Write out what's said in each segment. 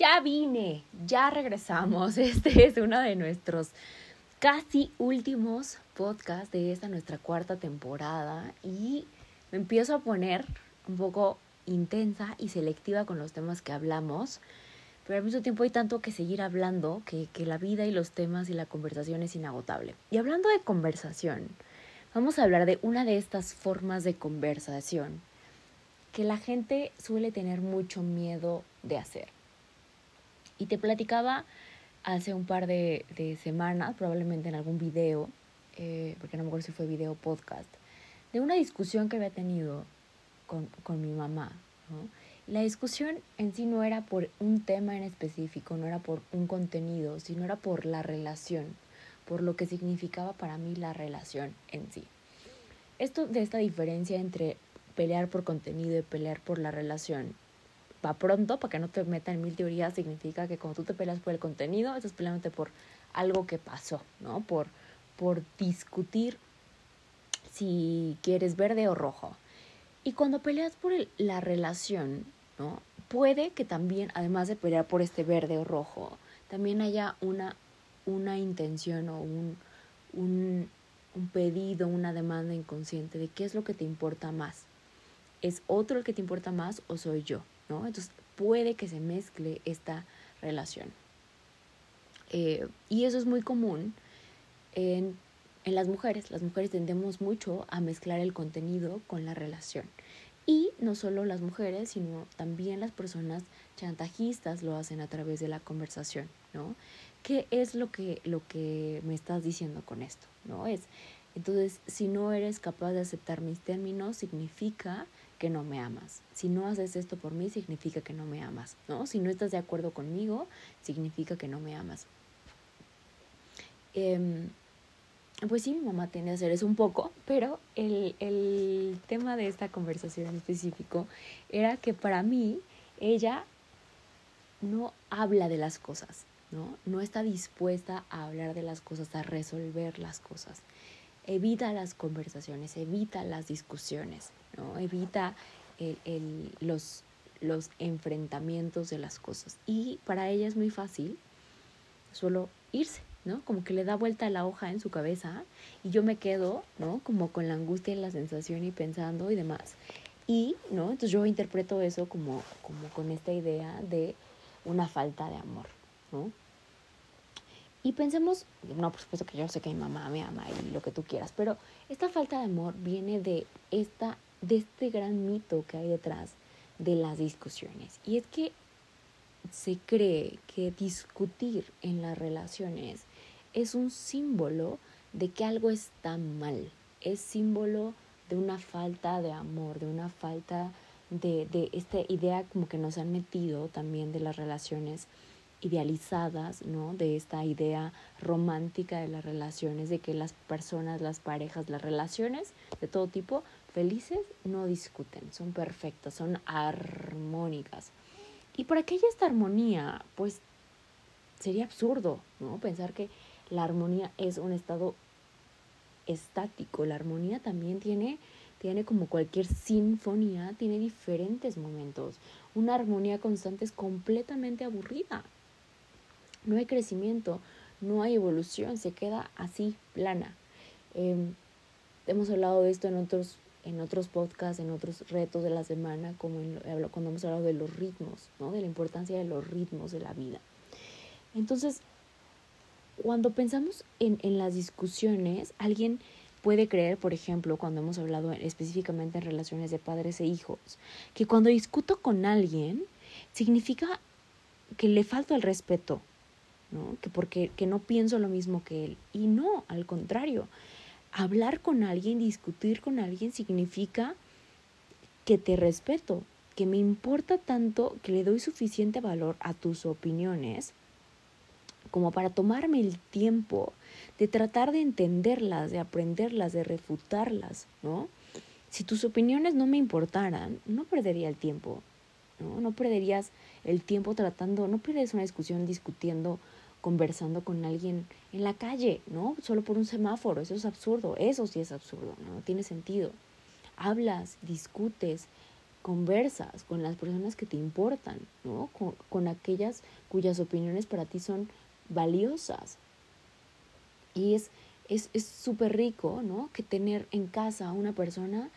Ya vine, ya regresamos. Este es uno de nuestros casi últimos podcasts de esta nuestra cuarta temporada y me empiezo a poner un poco intensa y selectiva con los temas que hablamos, pero al mismo tiempo hay tanto que seguir hablando que, que la vida y los temas y la conversación es inagotable. Y hablando de conversación, vamos a hablar de una de estas formas de conversación que la gente suele tener mucho miedo de hacer. Y te platicaba hace un par de, semanas, probablemente en algún video, eh, porque no me acuerdo si fue video o podcast, de una discusión que había tenido con, con mi mamá. La discusión en sí no era por un tema en específico, no era por un contenido, sino era por la relación, por lo que significaba para mí la relación en sí. Esto de esta diferencia entre pelear por contenido y pelear por la relación va pronto, para que no te metan mil teorías, significa que cuando tú te peleas por el contenido, estás peleándote por algo que pasó, ¿no? Por, por discutir si quieres verde o rojo. Y cuando peleas por la relación, ¿no? Puede que también, además de pelear por este verde o rojo, también haya una, una intención o un, un, un pedido, una demanda inconsciente de qué es lo que te importa más. ¿Es otro el que te importa más o soy yo? Entonces puede que se mezcle esta relación. Eh, y eso es muy común en, en las mujeres. Las mujeres tendemos mucho a mezclar el contenido con la relación. Y no solo las mujeres, sino también las personas chantajistas lo hacen a través de la conversación, ¿no? ¿Qué es lo que, lo que me estás diciendo con esto? ¿No? Es, entonces, si no eres capaz de aceptar mis términos, significa que no me amas. Si no haces esto por mí, significa que no me amas, ¿no? Si no estás de acuerdo conmigo, significa que no me amas. Em, pues sí, mi mamá tiene que hacer eso un poco, pero el, el tema de esta conversación en específico era que para mí ella no habla de las cosas, ¿no? No está dispuesta a hablar de las cosas, a resolver las cosas. Evita las conversaciones, evita las discusiones. ¿No? Evita el, los, los enfrentamientos de las cosas. Y para ella es muy fácil solo irse, ¿no? Como que le da vuelta la hoja en su cabeza y yo me quedo, ¿no? Como con la angustia y la sensación y pensando y demás. Y, ¿no? Entonces yo interpreto eso como, como con esta idea de una falta de amor, ¿no? Y pensemos, no, por supuesto que yo sé que mi mamá me ama y lo que tú quieras, pero esta falta de amor viene de esta de este gran mito que hay detrás de las discusiones. Y es que se cree que discutir en las relaciones es un símbolo de que algo está mal, es símbolo de una falta de amor, de una falta de, de esta idea como que nos han metido también de las relaciones idealizadas, ¿no? De esta idea romántica de las relaciones, de que las personas, las parejas, las relaciones de todo tipo felices no discuten, son perfectas, son armónicas. Y para que haya esta armonía, pues sería absurdo, ¿no? Pensar que la armonía es un estado estático. La armonía también tiene, tiene como cualquier sinfonía, tiene diferentes momentos. Una armonía constante es completamente aburrida. No hay crecimiento, no hay evolución, se queda así, plana. Em, hemos hablado de esto en otros en otros podcasts, en otros retos de la semana, como en, cuando hemos hablado de los ritmos, ¿no? de la importancia de los ritmos de la vida. Entonces, cuando pensamos en, en las discusiones, alguien puede creer, por ejemplo, cuando hemos hablado específicamente en relaciones de padres e hijos, que cuando discuto con alguien significa que le falta el respeto, ¿no? Que porque que no pienso lo mismo que él. Y no, al contrario, hablar con alguien, discutir con alguien significa que te respeto, que me importa tanto que le doy suficiente valor a tus opiniones como para tomarme el tiempo de tratar de entenderlas, de aprenderlas, de refutarlas, ¿no? Si tus opiniones no me importaran, no perdería el tiempo, ¿no? No perderías el tiempo tratando, no pierdes una discusión discutiendo, conversando con alguien en la calle, ¿no? Solo por un semáforo, eso es absurdo, eso sí es absurdo, ¿no? Tiene sentido. Hablas, discutes, conversas con las personas que te importan, ¿no? Con, aquellas cuyas opiniones para ti son valiosas. Y es es súper rico, ¿no? Que tener en casa a una persona,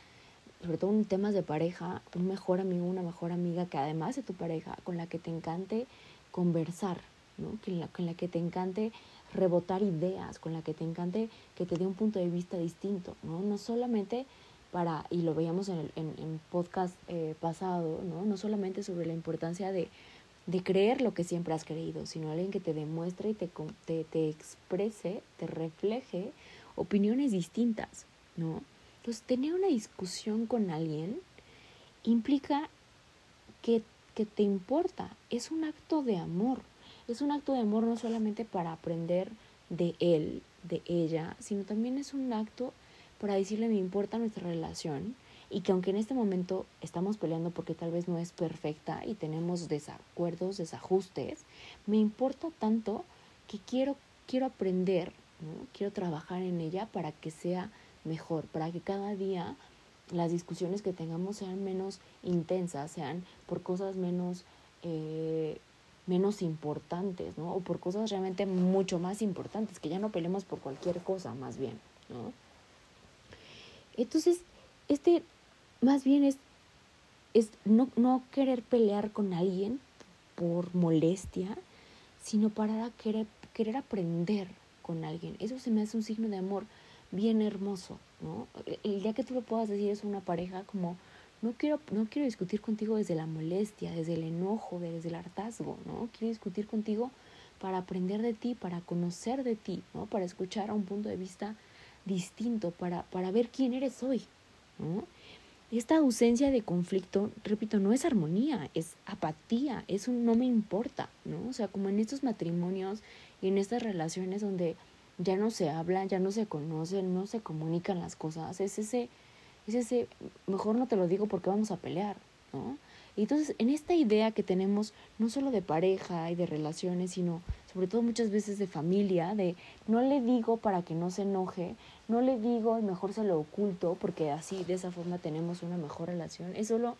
sobre todo en temas de pareja, un mejor amigo, una mejor amiga que además de tu pareja, con la que te encante conversar, ¿no? Con la, la que te encante rebotar ideas, con la que te encante que te dé un punto de vista distinto, ¿no? No solamente para, y lo veíamos en el en, podcast eh, pasado, ¿no? No solamente sobre la importancia de de creer lo que siempre has creído, sino alguien que te demuestre y te, te, te exprese, te refleje opiniones distintas, ¿no? Entonces, tener una discusión con alguien implica que, que te importa, es un acto de amor, es un acto de amor no solamente para aprender de él, de ella, sino también es un acto para decirle me importa nuestra relación, y que aunque en este momento estamos peleando porque tal vez no es perfecta y tenemos desacuerdos, desajustes, me importa tanto que quiero, quiero aprender, quiero trabajar en ella para que sea mejor, para que cada día las discusiones que tengamos sean menos intensas, sean por cosas menos, eh, menos importantes, ¿no? O por cosas realmente mucho más importantes, que ya no peleemos por cualquier cosa, más bien, ¿no? Entonces, este más bien es, es no, no querer pelear con alguien por molestia, sino para querer, querer aprender con alguien. Eso se me hace un signo de amor bien hermoso, ¿no? El día que tú lo puedas decir es una pareja como, no quiero, no quiero discutir contigo desde la molestia, desde el enojo, desde el hartazgo, ¿no? Quiero discutir contigo para aprender de ti, para conocer de ti, ¿no? Para escuchar a un punto de vista distinto, para, para ver quién eres hoy, esta ausencia de conflicto, repito, no es armonía, es apatía, es un no me importa, ¿no? O sea, como en estos matrimonios y en estas relaciones donde ya no se hablan, ya no se conocen, no se comunican las cosas, es ese, es ese, mejor no te lo digo porque vamos a pelear, ¿no? Y entonces, en esta idea que tenemos, no solo de pareja y de relaciones, sino sobre todo muchas veces de familia, de no le digo para que no se enoje, no le digo y mejor se lo oculto, porque así, de esa forma tenemos una mejor relación. Es solo,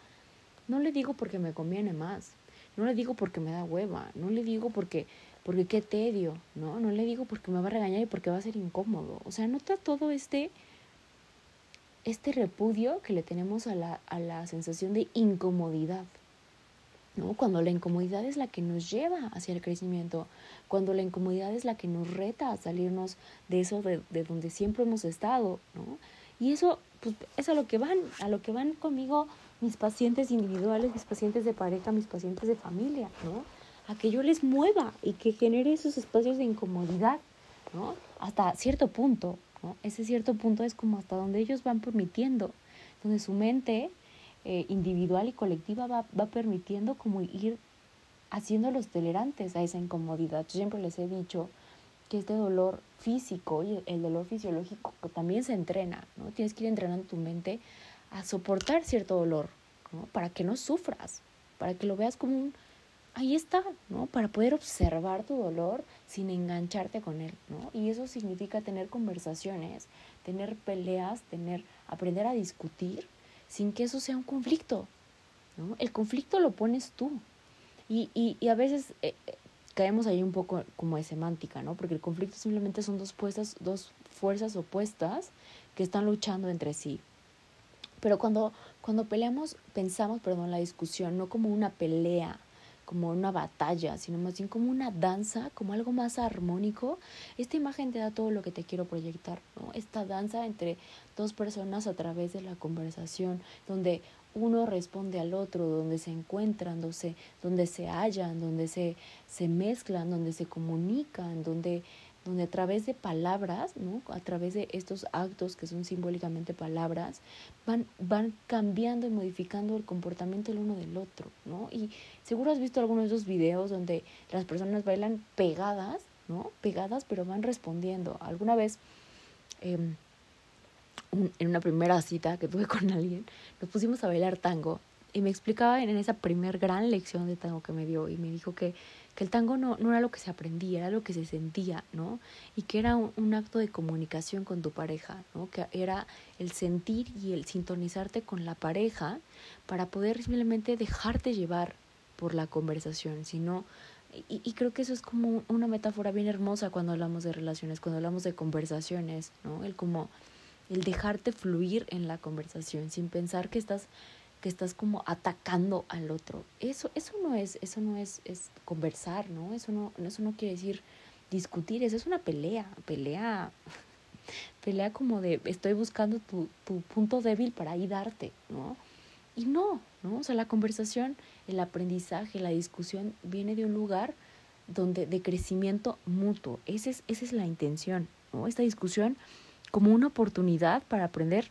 no le digo porque me conviene más, no le digo porque me da hueva, no le digo porque, porque qué tedio, ¿no? No le digo porque me va a regañar y porque va a ser incómodo. O sea, nota todo este este repudio que le tenemos a la, a la sensación de incomodidad. ¿no? Cuando la incomodidad es la que nos lleva hacia el crecimiento, cuando la incomodidad es la que nos reta a salirnos de eso de, de donde siempre hemos estado, ¿no? Y eso, pues, es a lo que van, a lo que van conmigo mis pacientes individuales, mis pacientes de pareja, mis pacientes de familia, ¿no? A que yo les mueva y que genere esos espacios de incomodidad, ¿no? Hasta cierto punto, ese cierto punto es como hasta donde ellos van permitiendo, donde su mente eh, individual y colectiva va, va permitiendo como ir haciéndolos tolerantes a esa incomodidad. Yo siempre les he dicho que este dolor físico y el dolor fisiológico también se entrena, ¿no? Tienes que ir entrenando tu mente a soportar cierto dolor, ¿no? Para que no sufras, para que lo veas como un, ahí está, ¿no? Para poder observar tu dolor sin engancharte con él, ¿no? Y eso significa tener conversaciones, tener peleas, tener, aprender a discutir sin que eso sea un conflicto, ¿no? El conflicto lo pones tú. Y, y, y a veces eh, eh, caemos ahí un poco como de semántica, ¿no? Porque el conflicto simplemente son dos, puestas, dos fuerzas opuestas que están luchando entre sí. Pero cuando, cuando peleamos, pensamos, perdón, la discusión, no como una pelea, como una batalla, sino más bien como una danza, como algo más armónico. Esta imagen te da todo lo que te quiero proyectar, ¿no? Esta danza entre dos personas a través de la conversación, donde uno responde al otro, donde se encuentran, donde se, donde se hallan, donde se, se mezclan, donde se comunican, donde donde a través de palabras, ¿no? a través de estos actos que son simbólicamente palabras, van, van cambiando y modificando el comportamiento el uno del otro. ¿no? Y seguro has visto algunos de esos videos donde las personas bailan pegadas, ¿no? pegadas, pero van respondiendo. Alguna vez, em, en una primera cita que tuve con alguien, nos pusimos a bailar tango y me explicaba en esa primer gran lección de tango que me dio y me dijo que que el tango no, no era lo que se aprendía, era lo que se sentía, ¿no? Y que era un, acto de comunicación con tu pareja, ¿no? Que era el sentir y el sintonizarte con la pareja para poder simplemente dejarte llevar por la conversación, sino y, y, creo que eso es como una metáfora bien hermosa cuando hablamos de relaciones, cuando hablamos de conversaciones, ¿no? El como el dejarte fluir en la conversación sin pensar que estás que estás como atacando al otro. Eso, eso no es, eso no es, es conversar, ¿no? Eso no, eso no quiere decir discutir, eso es una pelea, pelea, pelea como de estoy buscando tu, tu punto débil para ahí darte, ¿no? Y no, ¿no? O sea, la conversación, el aprendizaje, la discusión viene de un lugar donde de crecimiento mutuo. Esa es, esa es la intención, ¿no? Esta discusión como una oportunidad para aprender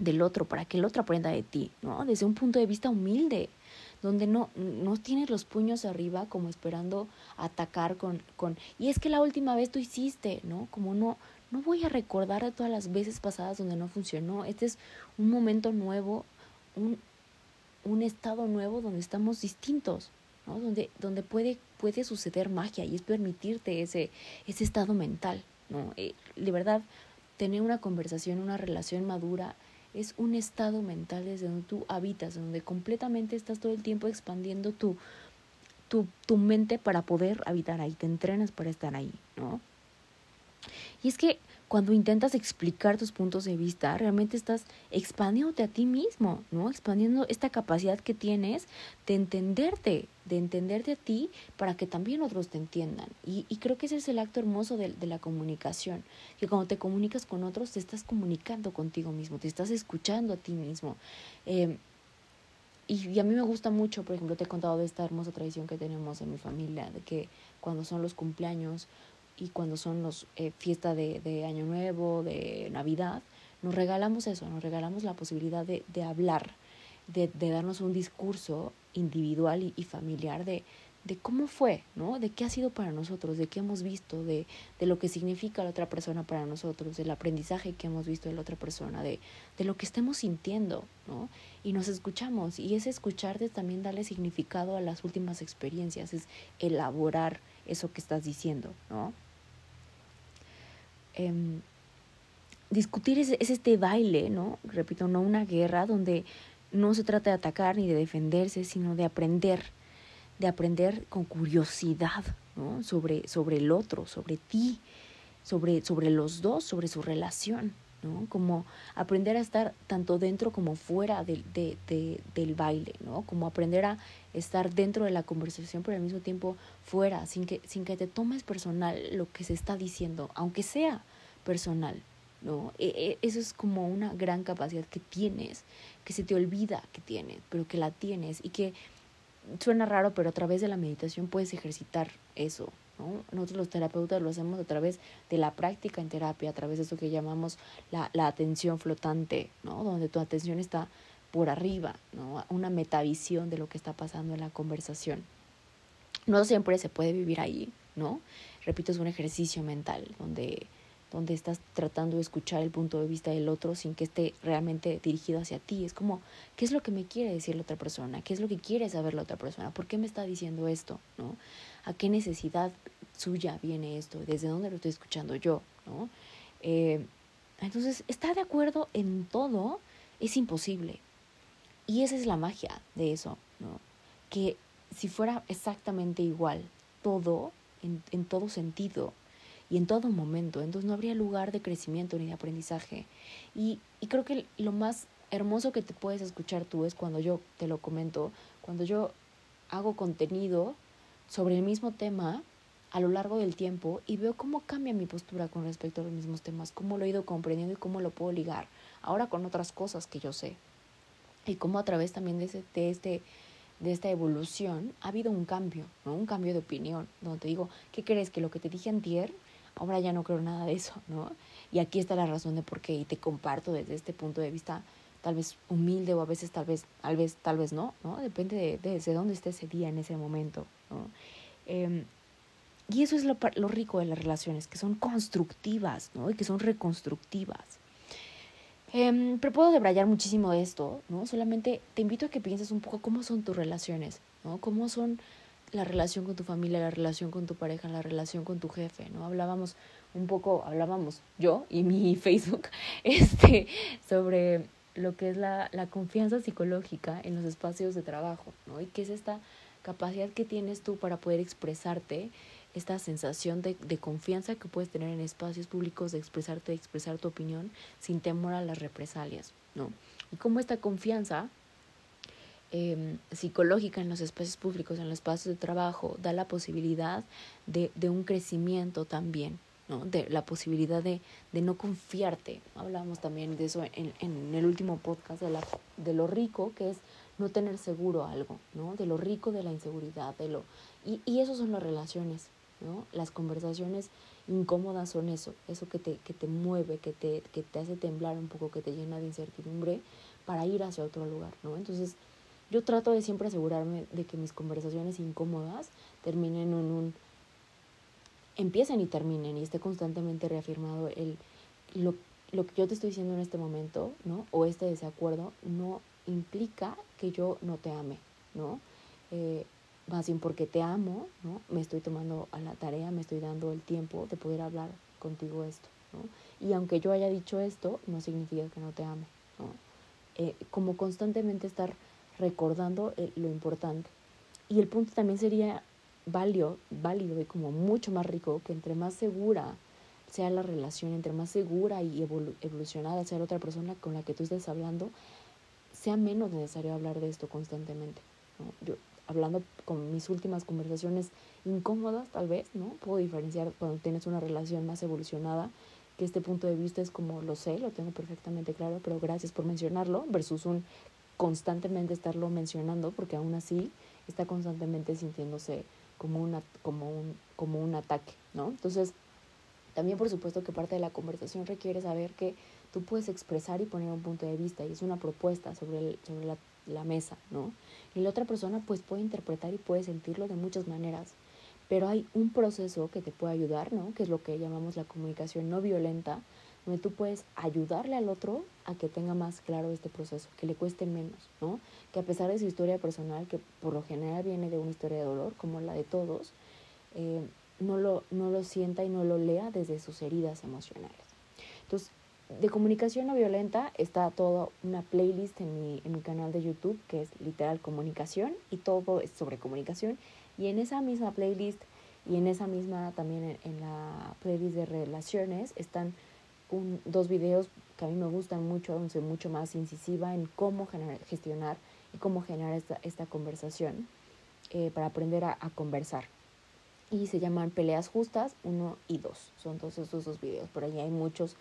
del otro, para que el otro aprenda de ti, ¿no? Desde un punto de vista humilde, donde no, no tienes los puños arriba como esperando atacar con, con, y es que la última vez tú hiciste, ¿no? Como no, no voy a recordar de todas las veces pasadas donde no funcionó. Este es un momento nuevo, un, un estado nuevo donde estamos distintos, ¿no? Donde, donde puede, puede suceder magia y es permitirte ese, ese estado mental, ¿no? Eh, de verdad, tener una conversación, una relación madura, es un estado mental desde donde tú habitas, donde completamente estás todo el tiempo expandiendo tu, tu, tu mente para poder habitar ahí, te entrenas para estar ahí, ¿no? Y es que cuando intentas explicar tus puntos de vista, realmente estás expandiéndote a ti mismo, ¿no? Expandiendo esta capacidad que tienes de entenderte, de entenderte a ti para que también otros te entiendan. Y, y creo que ese es el acto hermoso de, de, la comunicación, que cuando te comunicas con otros, te estás comunicando contigo mismo, te estás escuchando a ti mismo. Eh, y, y, a mí me gusta mucho, por ejemplo, te he contado de esta hermosa tradición que tenemos en mi familia, de que cuando son los cumpleaños, y cuando son los eh, fiesta de, de, Año Nuevo, de Navidad, nos regalamos eso, nos regalamos la posibilidad de, de hablar, de, de, darnos un discurso individual y, familiar de, de cómo fue, ¿no? De qué ha sido para nosotros, de qué hemos visto, de, de lo que significa la otra persona para nosotros, del aprendizaje que hemos visto de la otra persona, de, de lo que estemos sintiendo, ¿no? Y nos escuchamos. Y ese escucharte también darle significado a las últimas experiencias, es elaborar eso que estás diciendo, ¿no? Eh, discutir es, es, este baile, ¿no? Repito, no una guerra donde no se trata de atacar ni de defenderse, sino de aprender, de aprender con curiosidad. Sobre, sobre el otro, sobre ti, sobre, sobre los dos, sobre su relación, ¿no? Como aprender a estar tanto dentro como fuera de, de, de, del baile, ¿no? Como aprender a estar dentro de la conversación, pero al mismo tiempo fuera, sin que, sin que te tomes personal lo que se está diciendo, aunque sea personal, ¿no? E, e, eso es como una gran capacidad que tienes, que se te olvida que tienes, pero que la tienes y que suena raro, pero a través de la meditación puedes ejercitar eso, ¿no? Nosotros los terapeutas lo hacemos a través de la práctica en terapia, a través de eso que llamamos la, la atención flotante, ¿no? Donde tu atención está por arriba, ¿no? Una metavisión de lo que está pasando en la conversación. No siempre se puede vivir ahí, ¿no? Repito, es un ejercicio mental donde, donde estás tratando de escuchar el punto de vista del otro sin que esté realmente dirigido hacia ti. Es como, ¿qué es lo que me quiere decir la otra persona? ¿Qué es lo que quiere saber la otra persona? ¿Por qué me está diciendo esto? ¿No? ¿A qué necesidad suya viene esto? ¿Desde dónde lo estoy escuchando yo? ¿No? Eh, entonces, estar de acuerdo en todo es imposible. Y esa es la magia de eso, ¿no? Que si fuera exactamente igual todo, en, en todo sentido y en todo momento, entonces no habría lugar de crecimiento ni de aprendizaje. Y, y creo que lo más hermoso que te puedes escuchar tú es cuando yo te lo comento, cuando yo hago contenido sobre el mismo tema a lo largo del tiempo y veo cómo cambia mi postura con respecto a los mismos temas, cómo lo he ido comprendiendo y cómo lo puedo ligar ahora con otras cosas que yo sé y cómo a través también de, este, de esta evolución ha habido un cambio, ¿no? un cambio de opinión, donde te digo, ¿qué crees? Que lo que te dije antier, ahora ya no creo nada de eso, ¿no? Y aquí está la razón de por qué y te comparto desde este punto de vista tal vez humilde o a veces tal vez, tal vez, tal vez no, ¿no? Depende de, desde dónde esté ese día en ese momento, ¿no? Em, y eso es lo, lo, rico de las relaciones, que son constructivas, ¿no? Y que son reconstructivas. Eh, pero puedo debrayar muchísimo de esto, ¿no? Solamente te invito a que pienses un poco cómo son tus relaciones, ¿no? Cómo son la relación con tu familia, la relación con tu pareja, la relación con tu jefe, ¿no? Hablábamos un poco, hablábamos yo y mi Facebook, este, sobre lo que es la, la confianza psicológica en los espacios de trabajo, ¿no? Y qué es esta capacidad que tienes tú para poder expresarte, esta sensación de, de confianza que puedes tener en espacios públicos, de expresarte, de expresar tu opinión sin temor a las represalias, ¿no? Y cómo esta confianza eh, psicológica en los espacios públicos, en los espacios de trabajo, da la posibilidad de, de un crecimiento también, ¿no? De la posibilidad de, de no confiarte. Hablamos también de eso en, en el último podcast, de, la, de lo rico que es no tener seguro algo, ¿no? De lo rico de la inseguridad, de lo... Y, y eso son las relaciones, ¿no? Las conversaciones incómodas son eso, eso que te, que te mueve, que te, que te hace temblar un poco, que te llena de incertidumbre para ir hacia otro lugar, ¿no? Entonces, yo trato de siempre asegurarme de que mis conversaciones incómodas terminen en un empiecen y terminen y esté constantemente reafirmado el lo, lo que yo te estoy diciendo en este momento, ¿no? O este desacuerdo no implica que yo no te ame, ¿no? Eh, más bien porque te amo, ¿no? Me estoy tomando a la tarea, me estoy dando el tiempo de poder hablar contigo esto, ¿no? Y aunque yo haya dicho esto, no significa que no te ame, ¿no? Eh, como constantemente estar recordando lo importante. Y el punto también sería válido, válido y como mucho más rico que entre más segura sea la relación, entre más segura y evolucionada sea la otra persona con la que tú estés hablando, sea menos necesario hablar de esto constantemente. Yo, hablando con mis últimas conversaciones incómodas, tal vez, ¿no? Puedo diferenciar cuando tienes una relación más evolucionada, que este punto de vista es como lo sé, lo tengo perfectamente claro, pero gracias por mencionarlo, versus un constantemente estarlo mencionando, porque aún así está constantemente sintiéndose como, una, como, un, como un ataque, ¿no? Entonces, también por supuesto que parte de la conversación requiere saber que tú puedes expresar y poner un punto de vista y es una propuesta sobre, sobre la, la mesa, ¿no? Y la otra persona pues puede interpretar y puede sentirlo de muchas maneras, pero hay un proceso que te puede ayudar, ¿no? Que es lo que llamamos la comunicación no violenta, donde tú puedes ayudarle al otro a que tenga más claro este proceso, que le cueste menos, ¿no? Que a pesar de su historia personal, que por lo general viene de una historia de dolor, como la de todos, eh, no, lo, no lo sienta y no lo lea desde sus heridas emocionales. Entonces, de comunicación no violenta está toda una playlist en mi, en mi canal de YouTube que es literal comunicación y todo es sobre comunicación. Y en esa misma playlist y en esa misma también en, en la playlist de relaciones están un, dos videos que a mí me gustan mucho, donde soy mucho más incisiva en cómo generar, gestionar y cómo generar esta, esta conversación eh, para aprender a, a, conversar. Y se llaman Peleas Justas 1 y 2. Son todos esos dos videos. Por ahí hay muchos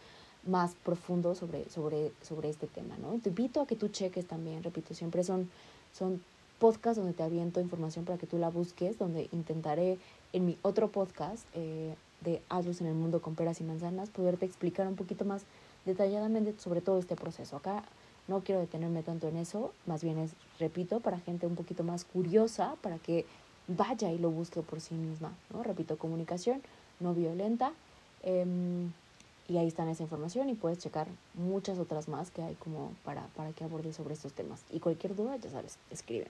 más profundos sobre, sobre, sobre este tema. ¿no? Te invito a que tú cheques también, repito, siempre son, son podcasts donde te aviento información para que tú la busques, donde intentaré en mi otro podcast eh, de Hazlos en el Mundo con Peras y Manzanas, poderte explicar un poquito más detalladamente sobre todo este proceso. Acá no quiero detenerme tanto en eso, más bien es, repito, para gente un poquito más curiosa, para que vaya y lo busque por sí misma, ¿no? Repito, comunicación no violenta. Eh, y ahí está esa información y puedes checar muchas otras más que hay como para, para que abordes sobre estos temas. Y cualquier duda, ya sabes, escríbeme.